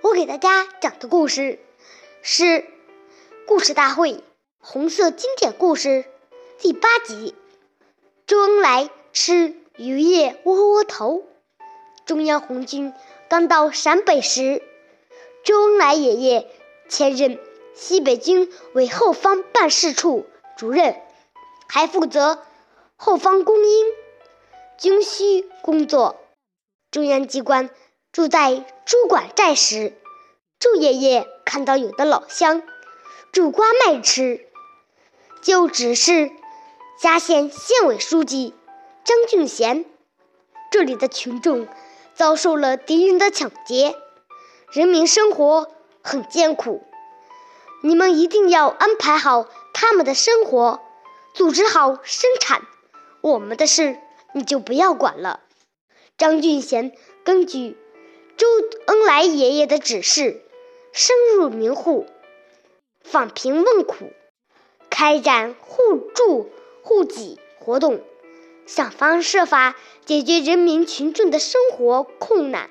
我给大家讲的故事是《故事大会》红色经典故事第八集。周恩来吃鱼叶窝窝头。中央红军刚到陕北时，周恩来爷爷兼任西北军委后方办事处主任，还负责后方供应军需工作。中央机关。住在朱管寨时，周爷爷看到有的老乡煮瓜卖吃，就指示嘉县县委书记张俊贤：“这里的群众遭受了敌人的抢劫，人民生活很艰苦，你们一定要安排好他们的生活，组织好生产，我们的事你就不要管了。”张俊贤根据。周恩来爷爷的指示，深入民户，访贫问苦，开展互助互济活动，想方设法解决人民群众的生活困难，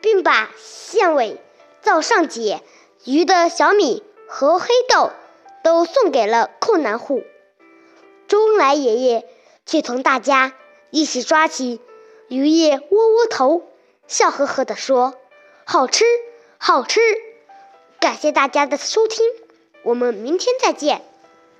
并把县委灶上解鱼的小米和黑豆都送给了困难户。周恩来爷爷却同大家一起抓起鱼叶窝窝头。笑呵呵地说：“好吃，好吃！”感谢大家的收听，我们明天再见。